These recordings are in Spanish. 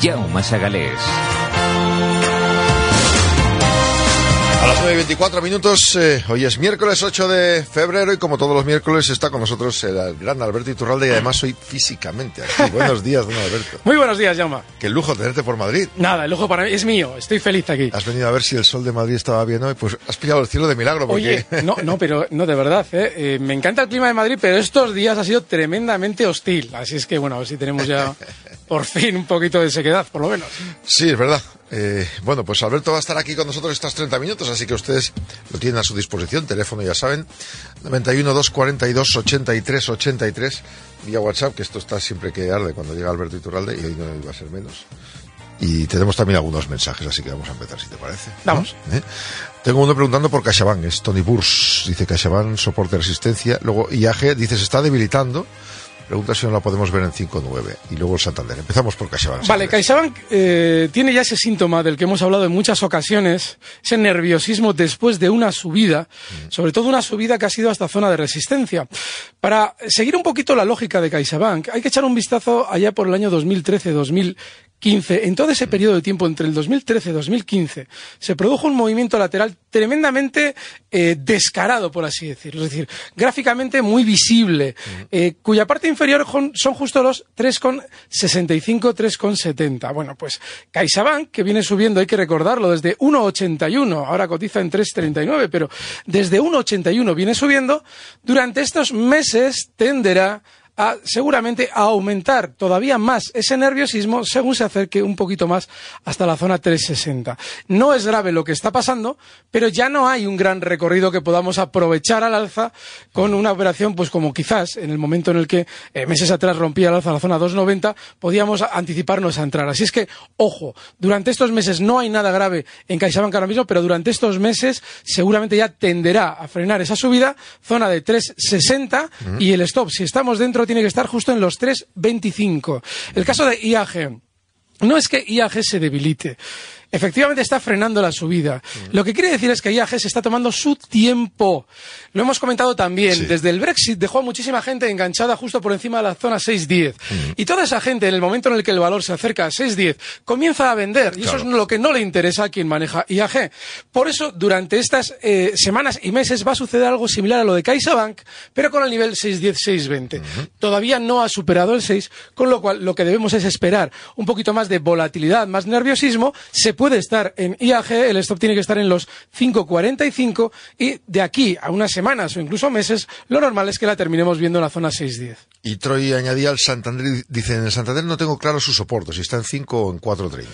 Jaume Sagalés. A las 9 y 24 minutos, eh, hoy es miércoles 8 de febrero y como todos los miércoles está con nosotros el gran Alberto Iturralde y además hoy físicamente aquí. Buenos días, don Alberto. Muy buenos días, Jaume. Qué lujo tenerte por Madrid. Nada, el lujo para mí es mío, estoy feliz aquí. Has venido a ver si el sol de Madrid estaba bien hoy, pues has pillado el cielo de milagro. Porque... Oye, no, no, pero no, de verdad, ¿eh? Eh, me encanta el clima de Madrid, pero estos días ha sido tremendamente hostil. Así es que, bueno, a ver si tenemos ya por fin un poquito de sequedad, por lo menos. Sí, es verdad. Eh, bueno, pues Alberto va a estar aquí con nosotros estos 30 minutos, así que ustedes lo tienen a su disposición. Teléfono, ya saben, 91 242 83 83 vía WhatsApp, que esto está siempre que arde cuando llega Alberto Iturralde y hoy no iba a ser menos. Y tenemos también algunos mensajes, así que vamos a empezar, si te parece. Vamos. ¿Eh? Tengo uno preguntando por CaixaBank, es Tony Burs. Dice CaixaBank, soporte resistencia. Luego IAG dice se está debilitando. Pregunta si no la podemos ver en 5.9. Y luego el Santander. Empezamos por CaixaBank. Vale, CaixaBank eh, tiene ya ese síntoma del que hemos hablado en muchas ocasiones, ese nerviosismo después de una subida, sobre todo una subida que ha sido hasta zona de resistencia. Para seguir un poquito la lógica de CaixaBank, hay que echar un vistazo allá por el año 2013-2015. En todo ese periodo de tiempo entre el 2013 y 2015 se produjo un movimiento lateral tremendamente eh, descarado, por así decirlo. Es decir, gráficamente muy visible, eh, cuya parte inferior son justo los 3,65, 3,70. Bueno, pues CaixaBank, que viene subiendo, hay que recordarlo, desde 1,81, ahora cotiza en 3,39, pero desde 1,81 viene subiendo, durante estos meses tenderá a seguramente a aumentar todavía más ese nerviosismo según se acerque un poquito más hasta la zona 360. No es grave lo que está pasando, pero ya no hay un gran recorrido que podamos aprovechar al alza con una operación, pues como quizás en el momento en el que eh, meses atrás rompía el alza la zona 290, podíamos anticiparnos a entrar. Así es que, ojo, durante estos meses no hay nada grave en CaixaBank ahora mismo, pero durante estos meses seguramente ya tenderá a frenar esa subida, zona de 360 y el stop, si estamos dentro tiene que estar justo en los 3,25. El caso de IAG. No es que IAG se debilite. Efectivamente está frenando la subida. Lo que quiere decir es que IAG se está tomando su tiempo. Lo hemos comentado también. Sí. Desde el Brexit dejó a muchísima gente enganchada justo por encima de la zona 6.10. Y toda esa gente, en el momento en el que el valor se acerca a 6.10, comienza a vender. Y eso es lo que no le interesa a quien maneja IAG. Por eso, durante estas eh, semanas y meses va a suceder algo similar a lo de CaixaBank, pero con el nivel 6.10, 6.20. Todavía no ha superado el 6, con lo cual lo que debemos es esperar un poquito más de volatilidad, más nerviosismo. Se puede estar en IAG, el stop tiene que estar en los 5.45 y de aquí a unas semanas o incluso meses, lo normal es que la terminemos viendo en la zona 6.10. Y Troy añadía al Santander, dice, en el Santander no tengo claro su soporte, si está en 5 o en 4.30.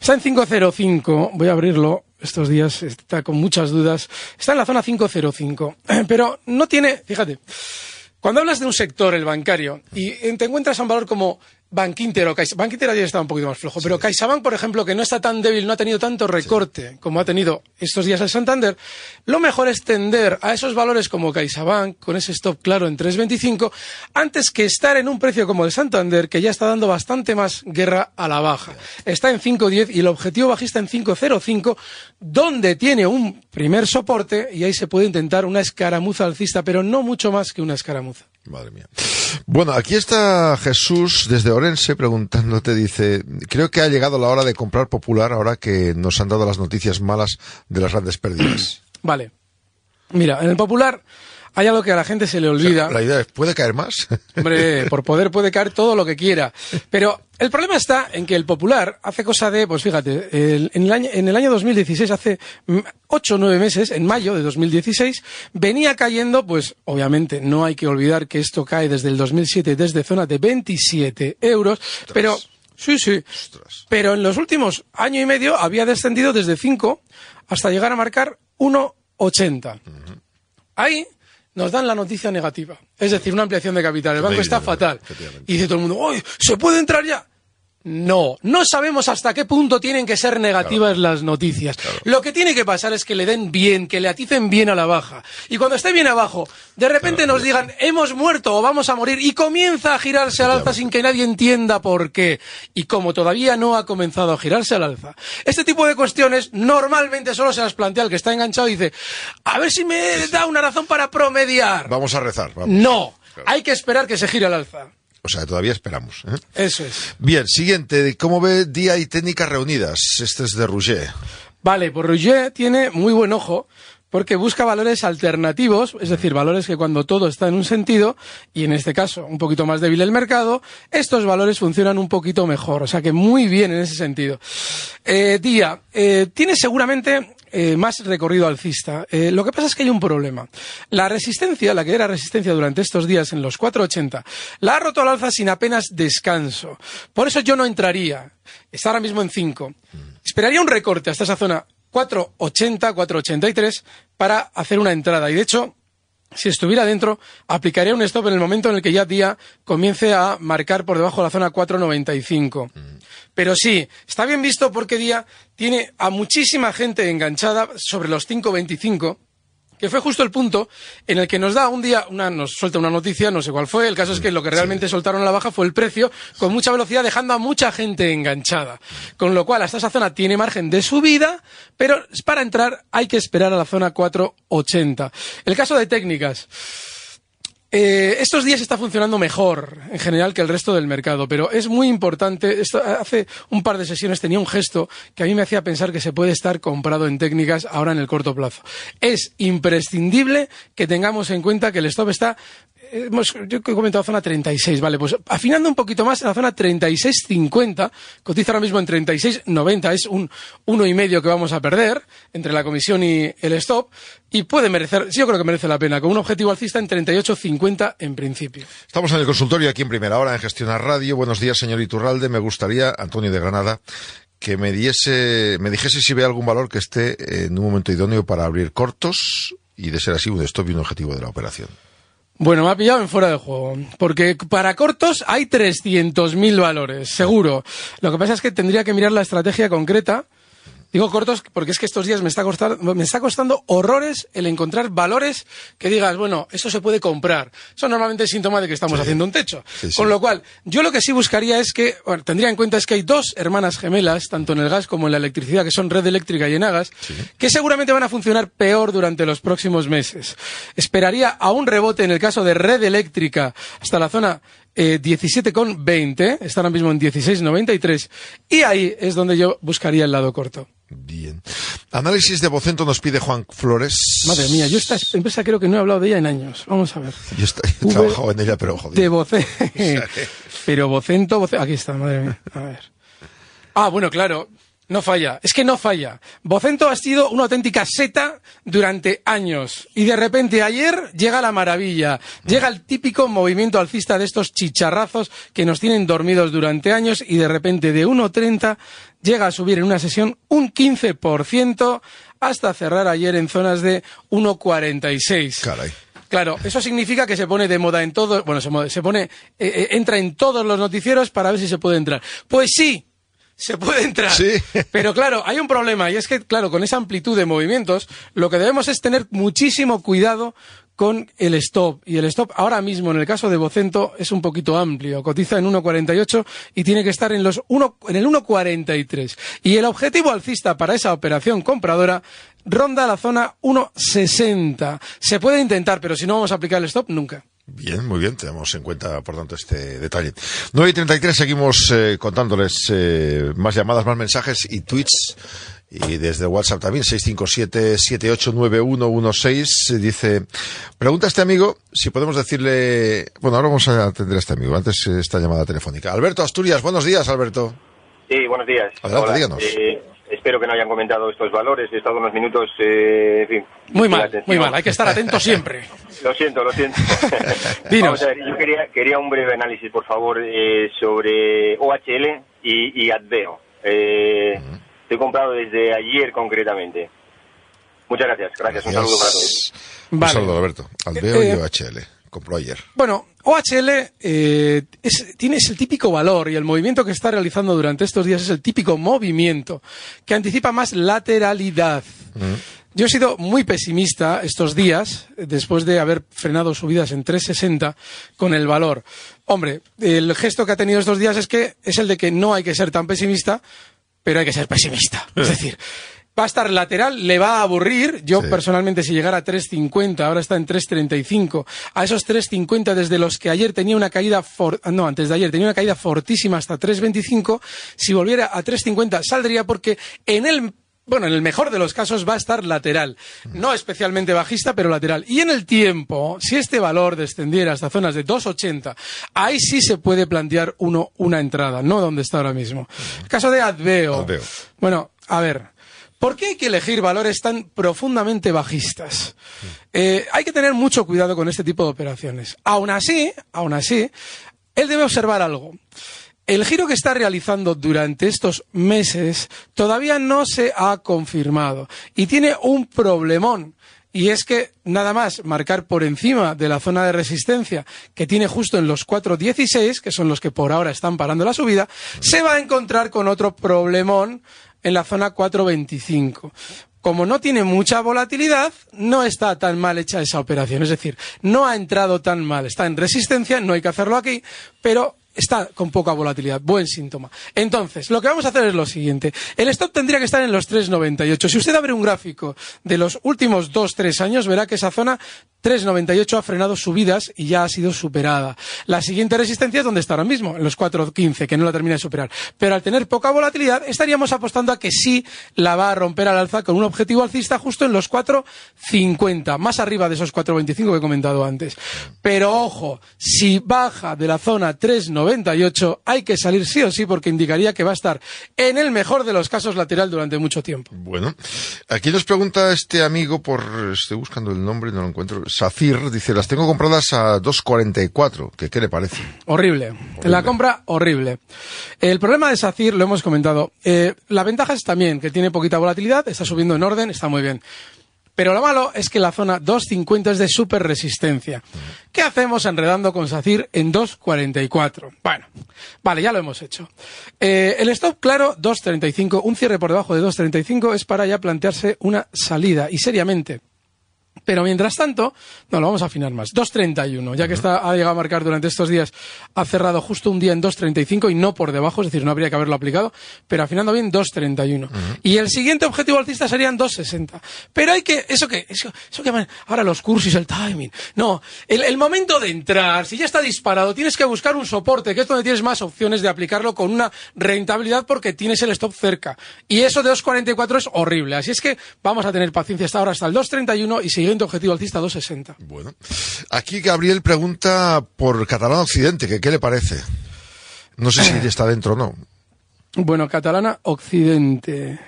Está en 505, voy a abrirlo. Estos días está con muchas dudas. Está en la zona 505, pero no tiene, fíjate, cuando hablas de un sector, el bancario, y te encuentras a un valor como Bankinter o CaixaBank, Bankinter ayer estaba un poquito más flojo, pero CaixaBank, por ejemplo, que no está tan débil, no ha tenido tanto recorte como ha tenido estos días el Santander, lo mejor es tender a esos valores como CaixaBank, con ese stop claro en 3.25, antes que estar en un precio como el Santander, que ya está dando bastante más guerra a la baja. Está en 5.10 y el objetivo bajista en 5.05, donde tiene un primer soporte y ahí se puede intentar una escaramuza alcista, pero no mucho más que una escaramuza. Madre mía. Bueno, aquí está Jesús desde Orense preguntándote, dice, creo que ha llegado la hora de comprar popular ahora que nos han dado las noticias malas de las grandes pérdidas. Vale. Mira, en el popular hay algo que a la gente se le olvida. La idea es, ¿puede caer más? Hombre, por poder puede caer todo lo que quiera. Pero el problema está en que el Popular hace cosa de, pues fíjate, el- en, el año, en el año 2016, hace mm, ocho o nueve meses, en mayo de 2016, venía cayendo, pues obviamente no hay que olvidar que esto cae desde el 2007, desde zonas de 27 euros, pero... Sí, sí. Pero en los últimos año y medio había descendido desde 5 hasta llegar a marcar 1,80. Ahí nos dan la noticia negativa. Es decir, una ampliación de capital. El banco está fatal. Y dice todo el mundo, ¡Uy, ¿se puede entrar ya? No, no sabemos hasta qué punto tienen que ser negativas las noticias. Lo que tiene que pasar es que le den bien, que le aticen bien a la baja. Y cuando esté bien abajo, de repente nos digan, hemos muerto o vamos a morir, y comienza a girarse al alza sin que nadie entienda por qué. Y como todavía no ha comenzado a girarse al alza, este tipo de cuestiones normalmente solo se las plantea el que está enganchado y dice, a ver si me da una razón para promediar. Vamos a rezar. Vamos. No, hay que esperar que se gire al alza. O sea, todavía esperamos. ¿eh? Eso es. Bien, siguiente. ¿Cómo ve Día y Técnicas Reunidas? Este es de Rouget. Vale, pues Rouget tiene muy buen ojo porque busca valores alternativos, es decir, valores que cuando todo está en un sentido, y en este caso un poquito más débil el mercado, estos valores funcionan un poquito mejor. O sea que muy bien en ese sentido. Eh, Día, eh, tiene seguramente eh, más recorrido alcista. Eh, lo que pasa es que hay un problema. La resistencia, la que era resistencia durante estos días en los 480, la ha roto al alza sin apenas descanso. Por eso yo no entraría. Está ahora mismo en 5. Esperaría un recorte hasta esa zona 480, 483 para hacer una entrada. Y de hecho, si estuviera dentro, aplicaría un stop en el momento en el que ya día comience a marcar por debajo de la zona 495. Pero sí, está bien visto porque día tiene a muchísima gente enganchada sobre los 525 que fue justo el punto en el que nos da un día, una, nos suelta una noticia, no sé cuál fue, el caso es que lo que realmente soltaron a la baja fue el precio, con mucha velocidad, dejando a mucha gente enganchada. Con lo cual, hasta esa zona tiene margen de subida, pero para entrar hay que esperar a la zona 480. El caso de técnicas. Eh, estos días está funcionando mejor en general que el resto del mercado, pero es muy importante. Esto, hace un par de sesiones tenía un gesto que a mí me hacía pensar que se puede estar comprado en técnicas ahora en el corto plazo. Es imprescindible que tengamos en cuenta que el stop está hemos, yo he comentado zona 36, vale, pues afinando un poquito más en la zona 36.50, cotiza ahora mismo en 36.90, es un uno y medio que vamos a perder entre la comisión y el stop, y puede merecer, sí, yo creo que merece la pena, con un objetivo alcista en 38.50 en principio. Estamos en el consultorio aquí en Primera Hora en Gestionar Radio. Buenos días, señor Iturralde. Me gustaría, Antonio de Granada, que me diese, me dijese si ve algún valor que esté en un momento idóneo para abrir cortos y de ser así un stop y un objetivo de la operación. Bueno, me ha pillado en fuera de juego, porque para cortos hay 300.000 valores, seguro. Lo que pasa es que tendría que mirar la estrategia concreta. Digo cortos porque es que estos días me está, costando, me está costando horrores el encontrar valores que digas, bueno, eso se puede comprar. Eso normalmente es síntoma de que estamos haciendo un techo. Sí, sí. Con lo cual, yo lo que sí buscaría es que, bueno, tendría en cuenta es que hay dos hermanas gemelas, tanto en el gas como en la electricidad, que son Red Eléctrica y Enagas, que seguramente van a funcionar peor durante los próximos meses. Esperaría a un rebote en el caso de Red Eléctrica hasta la zona eh, 17,20, está ahora mismo en 16,93, y ahí es donde yo buscaría el lado corto. Bien. Análisis de Vocento nos pide Juan Flores. Madre mía, yo esta empresa creo que no he hablado de ella en años. Vamos a ver. Yo he trabajado en ella, pero joder. De Voce... Pero Vocento, Voce... Aquí está, madre mía. A ver. Ah, bueno, claro. No falla. Es que no falla. Vocento ha sido una auténtica seta durante años. Y de repente ayer llega la maravilla. Llega el típico movimiento alcista de estos chicharrazos que nos tienen dormidos durante años y de repente de 1.30 llega a subir en una sesión un 15% hasta cerrar ayer en zonas de 1.46. Caray. Claro, eso significa que se pone de moda en todo, bueno, se, se pone, eh, eh, entra en todos los noticieros para ver si se puede entrar. Pues sí, se puede entrar. Sí. Pero claro, hay un problema y es que, claro, con esa amplitud de movimientos, lo que debemos es tener muchísimo cuidado con el stop. Y el stop ahora mismo, en el caso de Vocento, es un poquito amplio. Cotiza en 1,48 y tiene que estar en, los 1, en el 1,43. Y el objetivo alcista para esa operación compradora ronda la zona 1,60. Se puede intentar, pero si no vamos a aplicar el stop, nunca. Bien, muy bien, tenemos en cuenta, por tanto, este detalle. 9 y 33, seguimos eh, contándoles eh, más llamadas, más mensajes y tweets Y desde WhatsApp también, 657-789116, dice, pregunta a este amigo si podemos decirle, bueno, ahora vamos a atender a este amigo, antes esta llamada telefónica. Alberto Asturias, buenos días, Alberto. Sí, buenos días. Adelante, Hola. díganos. Eh, espero que no hayan comentado estos valores. He estado unos minutos, eh, en fin. Muy mal, muy mal. Hay que estar atento siempre. Lo siento, lo siento. Dinos. Vamos a ver, yo quería, quería un breve análisis, por favor, eh, sobre OHL y, y Adveo. Eh, Estoy comprado desde ayer concretamente. Muchas gracias, gracias. Un saludo para todos. Un saludo, Alberto. Alveo Eh, y OHL. Compró ayer. Bueno, OHL eh, es, tiene ese típico valor y el movimiento que está realizando durante estos días es el típico movimiento que anticipa más lateralidad. Yo he sido muy pesimista estos días, eh, después de haber frenado subidas en 360 con el valor. Hombre, el gesto que ha tenido estos días es que es el de que no hay que ser tan pesimista, pero hay que ser pesimista. Es decir, va a estar lateral, le va a aburrir. Yo Sí. personalmente, si llegara a 3.50, ahora está en 3.35, a esos 3.50 desde los que ayer tenía una caída, for- no, antes de ayer tenía una caída fortísima hasta 3.25, si volviera a 3.50 saldría porque en el bueno, en el mejor de los casos va a estar lateral. No especialmente bajista, pero lateral. Y en el tiempo, si este valor descendiera hasta zonas de 2,80, ahí sí se puede plantear uno una entrada, no donde está ahora mismo. El caso de Adveo. Adveo. Bueno, a ver. ¿Por qué hay que elegir valores tan profundamente bajistas? Eh, hay que tener mucho cuidado con este tipo de operaciones. Aún así, aún así, él debe observar algo. El giro que está realizando durante estos meses todavía no se ha confirmado y tiene un problemón. Y es que nada más marcar por encima de la zona de resistencia que tiene justo en los 4.16, que son los que por ahora están parando la subida, se va a encontrar con otro problemón en la zona 4.25. Como no tiene mucha volatilidad, no está tan mal hecha esa operación. Es decir, no ha entrado tan mal. Está en resistencia, no hay que hacerlo aquí, pero está con poca volatilidad. Buen síntoma. Entonces, lo que vamos a hacer es lo siguiente. El stop tendría que estar en los 3,98. Si usted abre un gráfico de los últimos 2-3 años, verá que esa zona 3,98 ha frenado subidas y ya ha sido superada. La siguiente resistencia es donde está ahora mismo, en los 4,15, que no la termina de superar. Pero al tener poca volatilidad, estaríamos apostando a que sí la va a romper al alza con un objetivo alcista justo en los 4,50, más arriba de esos 4,25 que he comentado antes. Pero ojo, si baja de la zona 3,98, hay que salir sí o sí porque indicaría que va a estar en el mejor de los casos lateral durante mucho tiempo. Bueno, aquí nos pregunta este amigo por, estoy buscando el nombre y no lo encuentro, Safir, dice, las tengo compradas a 2.44, que qué le parece? Horrible. La compra horrible. El problema de SACIR, lo hemos comentado, eh, la ventaja es también que tiene poquita volatilidad, está subiendo en orden, está muy bien. Pero lo malo es que la zona 2.50 es de super resistencia. ¿Qué hacemos enredando con SACIR en 2.44? Bueno, vale, ya lo hemos hecho. Eh, el stop claro, 2.35, un cierre por debajo de 2.35 es para ya plantearse una salida y seriamente. Pero mientras tanto, no, lo vamos a afinar más. 2.31, ya que está, ha llegado a marcar durante estos días, ha cerrado justo un día en 2.35 y no por debajo, es decir, no habría que haberlo aplicado, pero afinando bien 2.31. Y el siguiente objetivo alcista serían 2.60. Pero hay que, eso que, eso, eso que ahora los cursos, el timing. No, el, el momento de entrar, si ya está disparado, tienes que buscar un soporte, que es donde tienes más opciones de aplicarlo con una rentabilidad porque tienes el stop cerca. Y eso de 2.44 es horrible. Así es que vamos a tener paciencia hasta ahora, hasta el 2.31 y siguiente objetivo alcista 2.60. Bueno, aquí Gabriel pregunta por Catalán Occidente, que qué le parece. No sé si está dentro o no. Bueno, Catalana Occidente.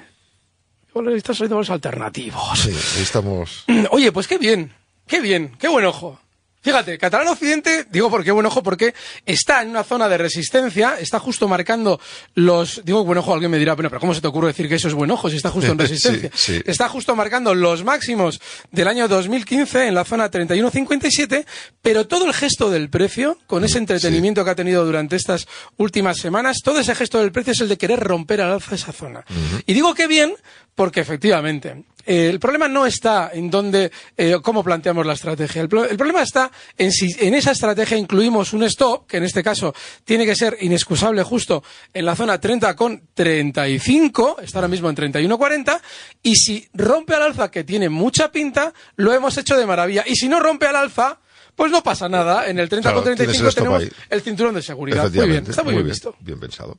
Bueno, Están saliendo los alternativos. Sí, ahí estamos. Oye, pues qué bien, qué bien, qué buen ojo. Fíjate, Catalán Occidente, digo por qué buen ojo, porque está en una zona de resistencia, está justo marcando los. Digo buen ojo, alguien me dirá, bueno, pero ¿cómo se te ocurre decir que eso es buen ojo si está justo en resistencia? Sí, sí. Está justo marcando los máximos del año 2015 en la zona 31.57, pero todo el gesto del precio, con ese entretenimiento que ha tenido durante estas últimas semanas, todo ese gesto del precio es el de querer romper al alza esa zona. Y digo que bien, porque efectivamente. Eh, el problema no está en dónde, eh, cómo planteamos la estrategia. El, pro- el problema está en si en esa estrategia incluimos un stop, que en este caso tiene que ser inexcusable justo en la zona 30 con 35, está ahora mismo en 31.40, y si rompe al alza, que tiene mucha pinta, lo hemos hecho de maravilla. Y si no rompe al alza, Pues no pasa nada. En el 30 Claro, con tienes 35 el tenemos ahí. el cinturón de seguridad. Muy bien, está muy, bien bien, visto. bien pensado.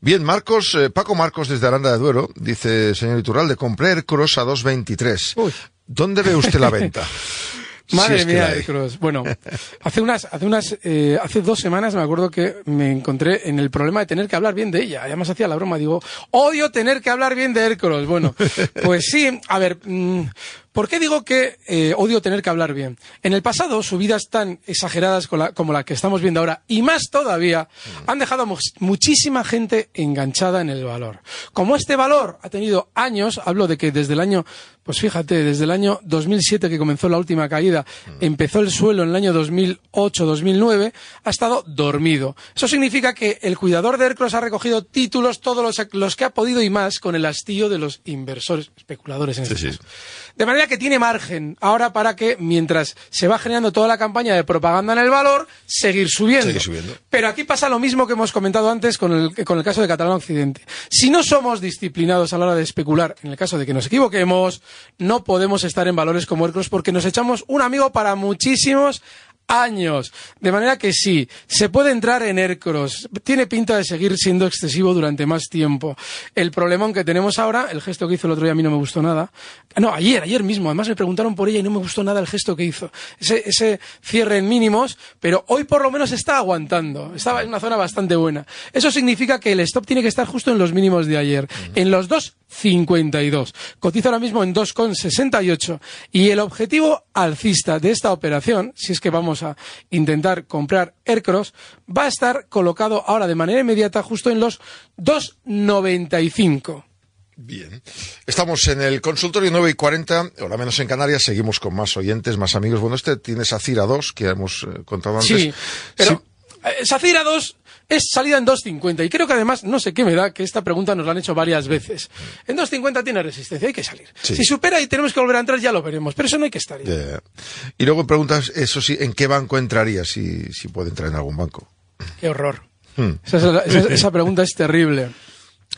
Bien, Marcos, eh, Paco Marcos desde Aranda de Duero, dice, señor Iturralde, compré Aircross a 2.23. Uy. ¿Dónde ve usted la venta? Madre mía, de Cross. Bueno, hace unas, hace unas, eh, hace dos semanas me acuerdo que me encontré en el problema de tener que hablar bien de ella. Además hacía la broma, digo, odio tener que hablar bien de Aircross. Bueno, pues sí, a ver, mm, ¿por qué digo que eh, odio tener que hablar bien? En el pasado, subidas tan exageradas con la- como la que estamos viendo ahora, y más todavía, han dejado mu- muchísima gente enganchada en el valor. Como este valor ha tenido años, hablo de que desde el año, pues fíjate, desde el año 2007 que comenzó la última caída, empezó el suelo en el año 2008-2009, ha estado dormido. Eso significa que el cuidador de Aircross ha recogido títulos, todos los, los que ha podido y más, con el hastío de los inversores, especuladores en este Sí. De manera que tiene margen ahora para que, mientras se va generando toda la campaña de propaganda en el valor, seguir subiendo. Seguir subiendo. Pero aquí pasa lo mismo que hemos comentado antes con el, con el caso de Catalán Occidente. Si no somos disciplinados a la hora de especular, en el caso de que nos equivoquemos, no podemos estar en valores como Aircross porque nos echamos un amigo para muchísimos años. De manera que sí, se puede entrar en Aircross. Tiene pinta de seguir siendo excesivo durante más tiempo. El problemón que tenemos ahora, el gesto que hizo el otro día a mí no me gustó nada. No, ayer, ayer mismo. Además me preguntaron por ella y no me gustó nada el gesto que hizo. Ese, ese cierre en mínimos, pero hoy por lo menos está aguantando. Estaba en una zona bastante buena. Eso significa que el stop tiene que estar justo en los mínimos de ayer. En los 2,52. Cotiza ahora mismo en 2,68. Y el objetivo alcista de esta operación, si es que vamos a intentar comprar Aircross, va a estar colocado ahora de manera inmediata justo en los 2,95. Bien. Estamos en el consultorio 9 y 40, hora menos en Canarias, seguimos con más oyentes, más amigos. Bueno, este tiene Sacira 2, que hemos eh, contado antes. Sí, pero Sí. eh, Sacira 2 es salida en 2.50 y creo que además, no sé qué me da, que esta pregunta nos la han hecho varias veces. En 2.50 tiene resistencia, hay que salir. Sí. Si supera y tenemos que volver a entrar ya lo veremos, pero eso no hay que estar. ahí. Eh, y luego preguntas, eso sí, ¿en qué banco entraría? Si, si puede entrar en algún banco. Qué horror. Hmm. Esa, es la- esa- esa pregunta es terrible.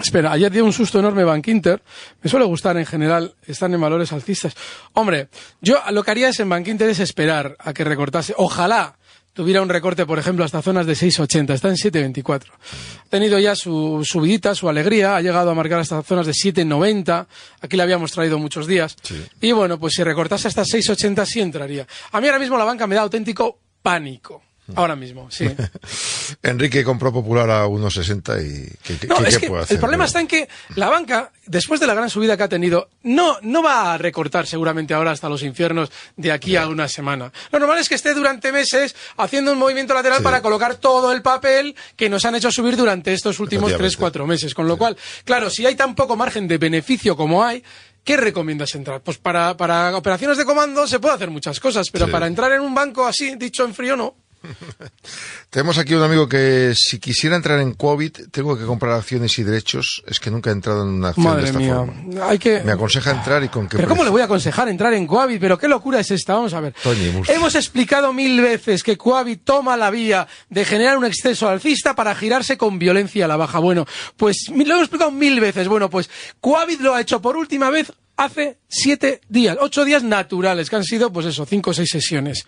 Espera, ayer dio un susto enorme Bank Inter. Me suele gustar en general, están en valores alcistas. Hombre, yo lo que haría es en Bank Inter es esperar a que recortase. Ojalá tuviera un recorte, por ejemplo, hasta zonas de 6,80. Está en 7,24. Ha tenido ya su subidita, su alegría. Ha llegado a marcar hasta zonas de 7,90. Aquí le habíamos traído muchos días. Y bueno, pues si recortase hasta 6,80 sí entraría. A mí ahora mismo la banca me da auténtico pánico. Ahora mismo, sí. Enrique compró Popular a 1,60 y ¿qué, qué- No, qué es que puede hacer? el problema está en que la banca, después de la gran subida que ha tenido, no, no va a recortar seguramente ahora hasta los infiernos de aquí a una semana. Lo normal es que esté durante meses haciendo un movimiento lateral Sí. para colocar todo el papel que nos han hecho subir durante estos últimos Efectivamente. tres, cuatro meses. Con lo cual, claro, si hay tan poco margen de beneficio como hay, ¿Qué recomiendas entrar? Pues para, para operaciones de comando se puede hacer muchas cosas, pero Sí. para entrar en un banco así, dicho en frío, no. Tenemos aquí un amigo que si quisiera entrar en COVID, tengo que comprar acciones y derechos. Es que nunca he entrado en una acción de esta mía. forma. Hay que... Me aconseja entrar y con qué Pero ¿cómo le voy a aconsejar entrar en Coavit? Pero qué locura es esta, vamos a ver. Toñi, Hemos explicado mil veces que Coavit toma la vía de generar un exceso alcista para girarse con violencia a la baja. Bueno, pues lo hemos explicado mil veces. Bueno, pues Coavit lo ha hecho por última vez hace siete días, ocho días naturales, que han sido, pues eso, cinco o seis sesiones.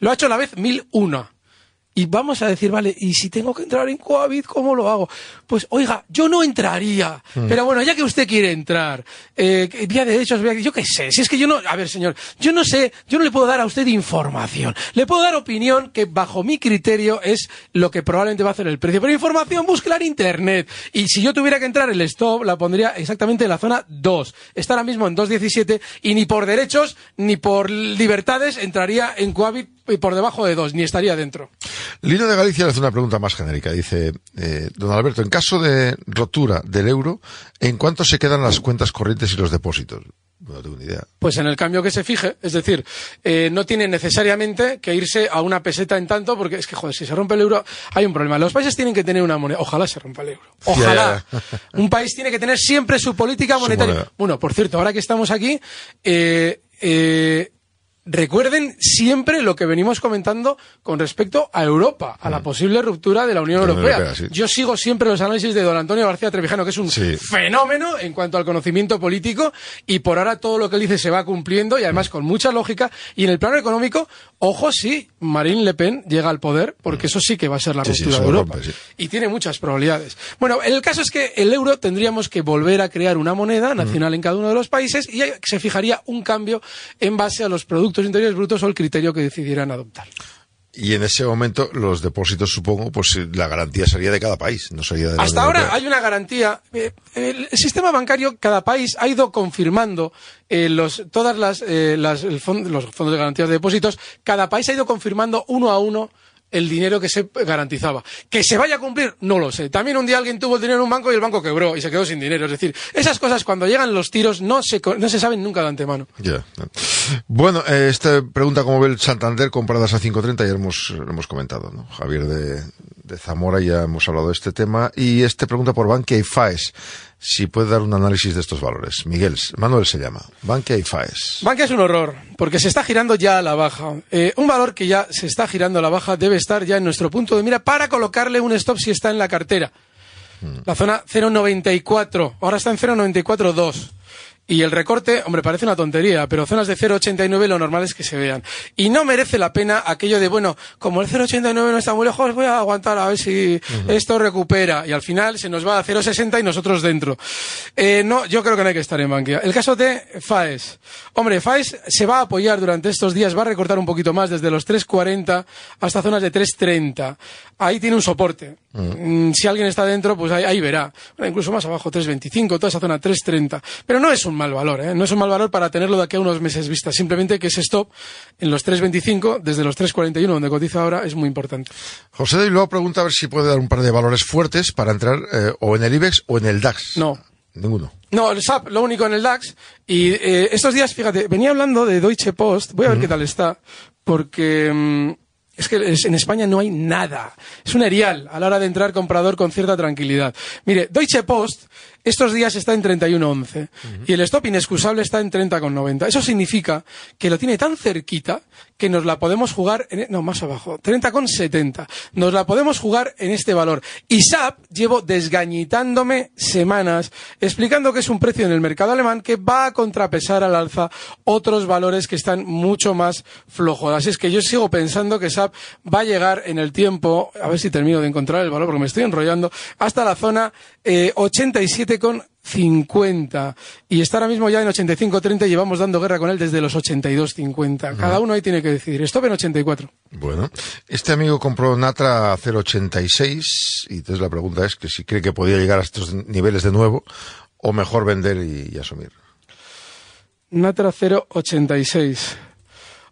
Lo ha hecho a la vez mil una. Y vamos a decir, vale, ¿y si tengo que entrar en Coavit, cómo lo hago? Pues, oiga, yo no entraría. Pero bueno, ya que usted quiere entrar, eh, vía de derechos, vía- yo qué sé, si es que yo no, a ver, señor, yo no sé, yo no le puedo dar a usted información. Le puedo dar opinión que bajo mi criterio es lo que probablemente va a hacer el precio. Pero información, búsquela en internet. Y si yo tuviera que entrar, el stop la pondría exactamente en la zona 2. Está ahora mismo en 2.17 y ni por derechos ni por libertades entraría en Coavit eh, por debajo de 2, ni estaría dentro. Lino de Galicia le hace una pregunta más genérica. Dice, eh, don Alberto, en caso de rotura del euro, ¿en cuánto se quedan las cuentas corrientes y los depósitos? No tengo ni idea. Pues en el cambio que se fije, es decir, eh, no tiene necesariamente que irse a una peseta en tanto, porque es que, joder, si se rompe el euro, hay un problema. Los países tienen que tener una moneda. Ojalá se rompa el euro. Ojalá. Un país tiene que tener siempre su política monetaria. Bueno, por cierto, ahora que estamos aquí, eh, eh, recuerden siempre lo que venimos comentando con respecto a Europa, a la posible ruptura de la Unión Mm. Europea. Europea, sí. Yo sigo siempre los análisis de don Antonio García Trevijano, que es un Sí. fenómeno en cuanto al conocimiento político, y por ahora todo lo que él dice se va cumpliendo, y además con mucha lógica. Y en el plano económico, ojo si Marine Le Pen llega al poder, porque eso sí que va a ser la Mm. Sí, ruptura de Europa. rompe. Y tiene muchas probabilidades. Bueno, el caso es que el euro tendríamos que volver a crear una moneda nacional en cada uno de los países y se fijaría un cambio en base a los productos interiores brutos o el criterio que decidieran adoptar. Y en ese momento los depósitos, supongo, pues la garantía sería de cada país, no sería de la Hasta ahora Europea. hay una garantía. Eh, el sistema bancario, cada país ha ido confirmando eh, los, todas las, eh, las- el los fondos de garantías de depósitos. Cada país ha ido confirmando uno a uno el dinero que se garantizaba. Que se vaya a cumplir, no lo sé. También un día alguien tuvo el dinero en un banco y el banco quebró y se quedó sin dinero. Es decir, esas cosas cuando llegan los tiros no se, no se saben nunca de antemano. Ya. Bueno, eh, esta pregunta, como ve el Santander, compradas a 5.30, ya hemos, lo hemos comentado, ¿no? Javier de, de Zamora, ya hemos hablado de este tema. Y este pregunta por Bankia y FAES, si puede dar un análisis de estos valores. Miguel, Manuel se llama. Bankia y FAES. Bankia es un horror, porque se está girando ya a la baja. Eh, un valor que ya se está girando a la baja debe estar ya en nuestro punto de mira para colocarle un stop si está en la cartera. La zona 0,94, ahora está en 0,94,2. Y el recorte, hombre, parece una tontería, pero zonas de 0,89 lo normal es que se vean. Y no merece la pena aquello de, bueno, como el 0,89 no está muy lejos, voy a aguantar a ver si esto recupera. Y al final se nos va a 0,60 y nosotros dentro. Eh, no, yo creo que no hay que estar en Bankia. El caso de FAES. Hombre, FAES se va a apoyar durante estos días, va a recortar un poquito más, desde los 3,40 hasta zonas de 3,30. Ahí tiene un soporte. Mm, Si alguien está dentro, pues ahí, ahí verá. Bueno, incluso más abajo, 3,25, toda esa zona 3,30. Pero no es un mal valor, ¿eh? No es un mal valor para tenerlo de aquí a unos meses vista. Simplemente que ese stop en los 3,25, desde los 3,41, donde cotiza ahora, es muy importante. José de Bilbao pregunta a ver si puede dar un par de valores fuertes para entrar eh, o en el IBEX o en el DAX. No. Ninguno. No, el SAP, lo único en el DAX. Y eh, estos días, fíjate, venía hablando de Deutsche Post. Voy a ver qué tal está. Porque mm, es que en España no hay nada. Es un erial a la hora de entrar comprador con cierta tranquilidad. Mire, Deutsche Post estos días está en 31.11 y el stop inexcusable está en 30,90. Eso significa que lo tiene tan cerquita que nos la podemos jugar, en, no, más abajo, 30,70. Nos la podemos jugar en este valor. Y SAP llevo desgañitándome semanas explicando que es un precio en el mercado alemán que va a contrapesar al alza otros valores que están mucho más flojos. Así es que yo sigo pensando que SAP va a llegar en el tiempo, a ver si termino de encontrar el valor porque me estoy enrollando, hasta la zona eh, 87,50 y está ahora mismo ya en 85,30 y llevamos dando guerra con él desde los 82,50. Cada uno ahí tiene que decidir. Stop en 84. Bueno, este amigo compró Natra a 0,86 y entonces la pregunta es que si cree que podía llegar a estos niveles de nuevo o mejor vender y, y asumir. Natra 0,86.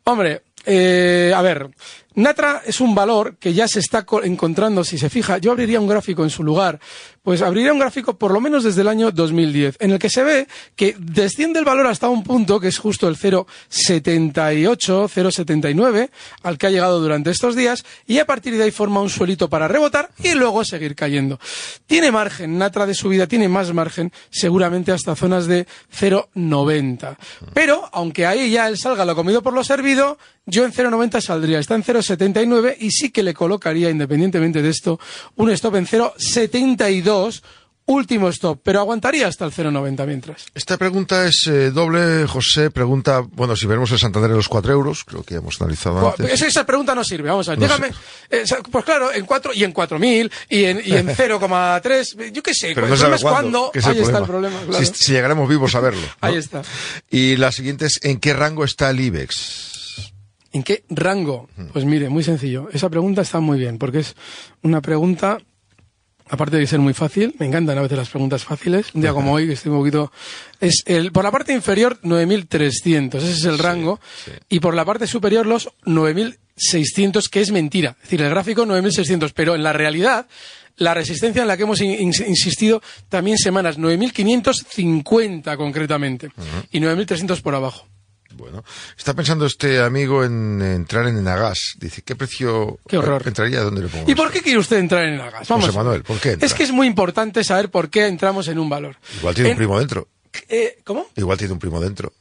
Hombre, eh, a ver, Natra es un valor que ya se está co- encontrando, si se fija, yo abriría un gráfico en su lugar, pues abriría un gráfico por lo menos desde el año 2010, en el que se ve que desciende el valor hasta un punto que es justo el 0,78, 0,79, al que ha llegado durante estos días, y a partir de ahí forma un suelito para rebotar y luego seguir cayendo. Tiene margen, Natra de subida tiene más margen, seguramente hasta zonas de 0,90. Pero, aunque ahí ya él salga lo comido por lo servido, yo en 0,90 saldría, está en 0,79 y sí que le colocaría, independientemente de esto, un stop en 0,72, último stop, pero aguantaría hasta el 0,90 mientras. Esta pregunta es eh, doble. José pregunta, bueno, si veremos el Santander en los 4 euros, creo que ya hemos analizado antes. esa, esa pregunta no sirve, vamos a ver. No Dígame, eh, pues claro, en 4 y en 4000 y en, y en 0,3, yo qué sé, Pero no sabe problema es cuándo, es ahí está el problema, claro. Si, si llegaremos vivos a verlo. ¿no? Ahí está. Y la siguiente es, ¿en qué rango está el IBEX? ¿En qué rango? Pues mire, muy sencillo. Esa pregunta está muy bien, porque es una pregunta, aparte de ser muy fácil, me encantan a veces las preguntas fáciles, un día como hoy, que estoy un poquito... Es el, por la parte inferior, 9.300, ese es el rango, y por la parte superior, los 9.600, que es mentira. Es decir, el gráfico 9.600, pero en la realidad... La resistencia en la que hemos in- in- insistido también semanas, 9.550 concretamente, y 9.300 por abajo. Bueno, está pensando este amigo en entrar en Enagas. Dice, ¿qué precio Qué horror. entraría? ¿Dónde le pongo? ¿Y esto? por qué quiere usted entrar en el gas? Vamos. José Manuel, ¿por qué entra? Es que es muy importante saber por qué entramos en un valor. Igual tiene En- un primo dentro. Eh, ¿Cómo? Igual tiene un primo dentro.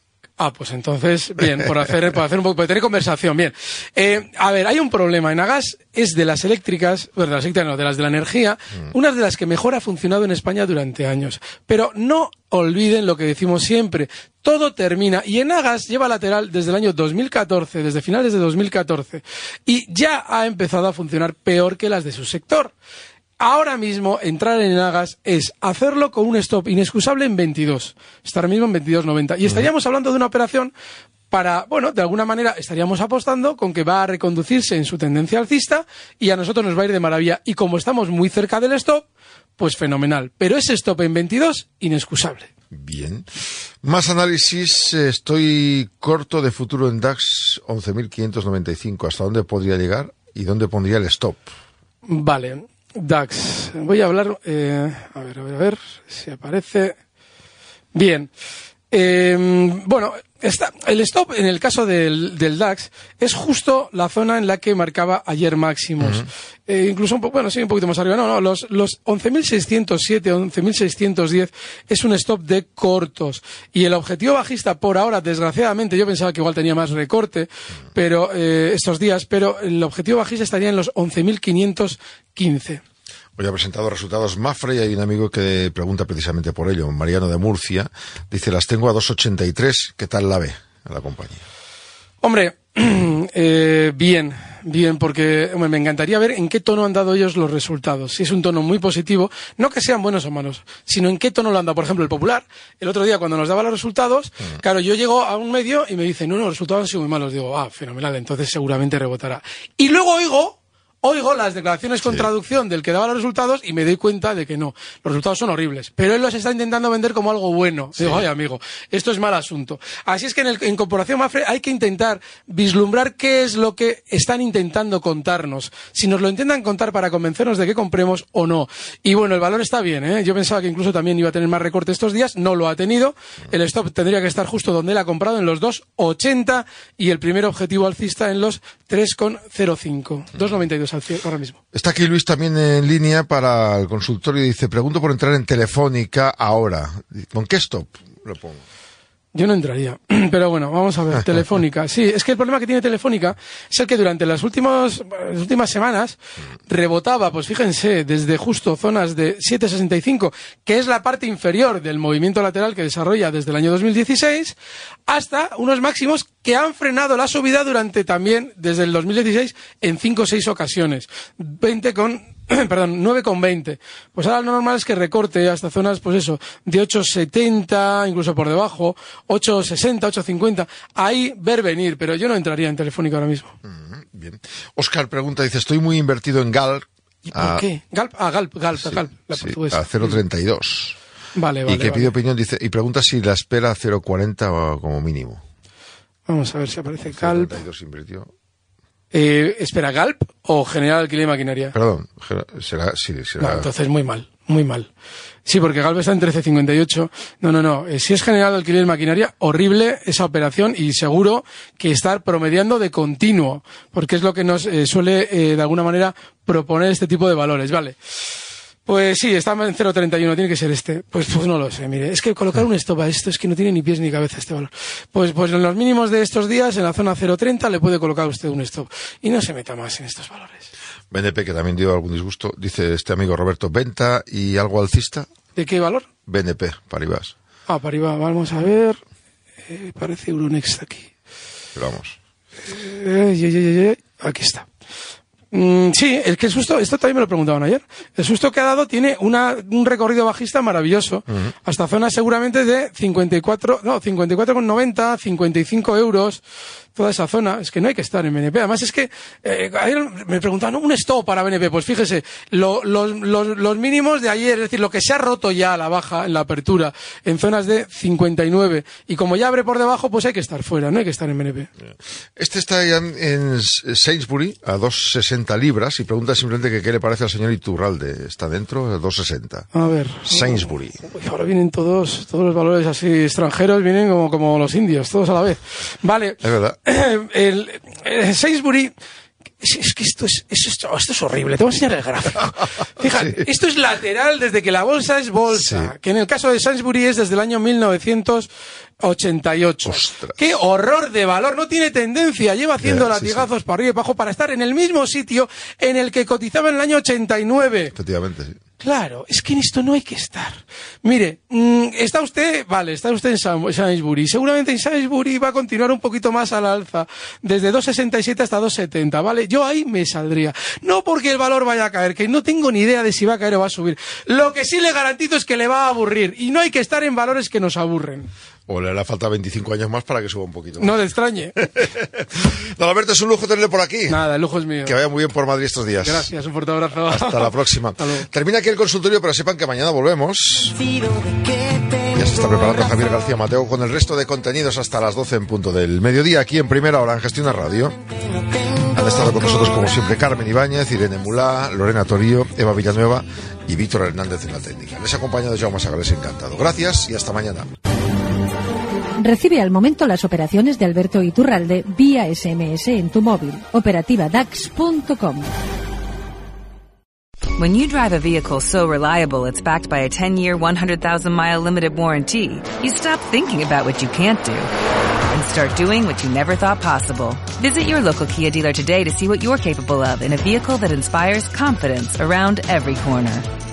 Ah, pues entonces, bien, por hacer, por hacer un poco, por tener conversación, bien. Eh, a ver, hay un problema. En Agas es de las eléctricas, bueno, de las eléctricas no, de las de la energía, una de las que mejor ha funcionado en España durante años. Pero no olviden lo que decimos siempre. Todo termina. Y en Agas lleva lateral desde el año 2014, desde finales de 2014. Y ya ha empezado a funcionar peor que las de su sector. Ahora mismo entrar en Agas es hacerlo con un stop inexcusable en 22. Está ahora mismo en 22.90. Y estaríamos hablando de una operación para, bueno, de alguna manera estaríamos apostando con que va a reconducirse en su tendencia alcista y a nosotros nos va a ir de maravilla. Y como estamos muy cerca del stop, pues fenomenal. Pero ese stop en 22, inexcusable. Bien. Más análisis. Estoy corto de futuro en DAX 11.595. ¿Hasta dónde podría llegar y dónde pondría el stop? Vale, DAX. Voy a hablar, eh, a ver, a ver, a ver si aparece. Bien. Eh, bueno, está, el stop en el caso del, del DAX es justo la zona en la que marcaba ayer máximos. Eh, incluso un poco, bueno, sí, un poquito más arriba. No, no, los, los 11.607, 11.610 es un stop de cortos. Y el objetivo bajista por ahora, desgraciadamente, yo pensaba que igual tenía más recorte, pero, eh, estos días, pero el objetivo bajista estaría en los 11.515. Hoy ha presentado resultados Mafre y hay un amigo que pregunta precisamente por ello, Mariano de Murcia. Dice, las tengo a 2.83. ¿Qué tal la ve a la compañía? Hombre, eh, bien, bien, porque hombre, me encantaría ver en qué tono han dado ellos los resultados. Si es un tono muy positivo, no que sean buenos o malos, sino en qué tono lo han dado. Por ejemplo, el Popular, el otro día cuando nos daba los resultados, claro, yo llego a un medio y me dicen, no, no, los resultados han sido muy malos. Digo, ah, fenomenal, entonces seguramente rebotará. Y luego oigo, oigo las declaraciones con traducción del que daba los resultados y me doy cuenta de que no, los resultados son horribles. Pero él los está intentando vender como algo bueno. Digo, ay amigo, esto es mal asunto. Así es que en, el, en Corporación Mafre hay que intentar vislumbrar qué es lo que están intentando contarnos. Si nos lo intentan contar para convencernos de que compremos o no. Y bueno, el valor está bien, ¿eh? Yo pensaba que incluso también iba a tener más recorte estos días, no lo ha tenido. El stop tendría que estar justo donde él ha comprado, en los 2,80 y el primer objetivo alcista en los 3,05. 2,92 cierre ahora mismo. Está aquí Luis también en línea para el consultorio y dice, pregunto por entrar en Telefónica ahora. ¿Con qué stop lo pongo? Yo no entraría. Pero bueno, vamos a ver. Telefónica. Sí, es que el problema que tiene Telefónica es el que durante las últimas, las últimas semanas rebotaba, pues fíjense, desde justo zonas de 7,65, que es la parte inferior del movimiento lateral que desarrolla desde el año 2016, hasta unos máximos que han frenado la subida durante también desde el 2016 en 5 o 6 ocasiones. 20 con perdón, 9,20. Pues ahora lo normal es que recorte hasta zonas, pues eso, de 8,70, incluso por debajo, 8,60, 8,50. Ahí ver venir, pero yo no entraría en Telefónica ahora mismo. Bien. Oscar pregunta, dice, estoy muy invertido en GAL. ¿Y por qué? Galp, ah, Galp, Galp, Galp, la sí, portuguesa. a 0,32. Vale, vale. y que vale. pide opinión, dice, y pregunta si la espera a 0,40 como mínimo. Vamos a ver si aparece Galp. 0,32 invirtió. Eh, espera, Galp o General Alquiler y Maquinaria. Perdón, será, sí, será. No, entonces muy mal, muy mal. Sí, porque Galp está en 13.58. No, no, no. Eh, si es General Alquiler y Maquinaria, horrible esa operación y seguro que estar promediando de continuo, porque es lo que nos eh, suele, eh, de alguna manera, proponer este tipo de valores. Vale. Pues sí, está en 0.31, tiene que ser este. Pues, pues no lo sé, mire. Es que colocar un stop a esto es que no tiene ni pies ni cabeza este valor. Pues, pues en los mínimos de estos días, en la zona 0.30, le puede colocar usted un stop. Y no se meta más en estos valores. BNP, que también dio algún disgusto, dice este amigo Roberto, venta y algo alcista. ¿De qué valor? BNP, Paribas. Ah, para arriba, vamos a ver. Eh, parece Euronext aquí. Pero vamos. Eh, ye. Aquí está. Mm, sí, es que el susto, esto también me lo preguntaban ayer. El susto que ha dado tiene una, un recorrido bajista maravilloso, hasta zonas seguramente de 54, no, 54,90, 55 euros, toda esa zona. Es que no hay que estar en BNP. Además es que eh, ayer me preguntaban, un stop para BNP. Pues fíjese, lo- los, los, los mínimos de ayer, es decir, lo que se ha roto ya a la baja en la apertura, en zonas de 59. Y como ya abre por debajo, pues hay que estar fuera, no hay que estar en BNP. Este está ya en, en Sainsbury a 2,60 libras y pregunta simplemente que qué le parece al señor Iturralde. ¿Está dentro? A 2,60. A ver. Sainsbury. Uy, ahora vienen todos, todos los valores así extranjeros, vienen como, como los indios, todos a la vez. Vale. Es verdad. El, el Sainsbury Es, que esto es, es- esto, esto es horrible. Te voy a enseñar el gráfico. Fíjate, esto es lateral desde que la bolsa es bolsa. Sí. Que en el caso de Sainsbury es desde el año 1988. Ostras. ¡Qué horror de valor! No tiene tendencia. Lleva haciendo sí, latigazos para arriba y para abajo para estar en el mismo sitio en el que cotizaba en el año 89. Efectivamente, sí. Claro, es que en esto no hay que estar. Mire, mm, está usted, vale, está usted en Sainsbury. Seguramente en Sainsbury va a continuar un poquito más a la alza, desde 2,67 hasta 2,70, ¿vale? Yo ahí me saldría. No porque el valor vaya a caer, que no tengo ni idea de si va a caer o va a subir. Lo que sí le garantizo es que le va a aburrir. Y no hay que estar en valores que nos aburren. O le hará falta 25 años más para que suba un poquito. más. No le extrañe. Don Alberto, es un lujo tenerle por aquí. Nada, el lujo es mío. Que vaya muy bien por Madrid estos días. Gracias, un fuerte abrazo. Hasta la próxima. Termina aquí el consultorio, pero sepan que mañana volvemos. Ya se está preparando Javier García Mateo con el resto de contenidos hasta las 12 en punto del mediodía, aquí en primera hora en Gestión Radio. Han estado con nosotros, como siempre, Carmen Ibáñez, Irene Mulá, Lorena Torío, Eva Villanueva y Víctor Hernández en la técnica. Les ha acompañado Jaume Sagales, encantado. Gracias y hasta mañana. Recibe al momento las operaciones de Alberto Iturralde vía SMS en tu móvil. Operativa DAX.com. When you drive a vehicle so reliable it's backed by a 10-year, 100,000-mile limited warranty, you stop thinking about what you can't do and start doing what you never thought possible. Visit your local Kia dealer today to see what you're capable of in a vehicle that inspires confidence around every corner.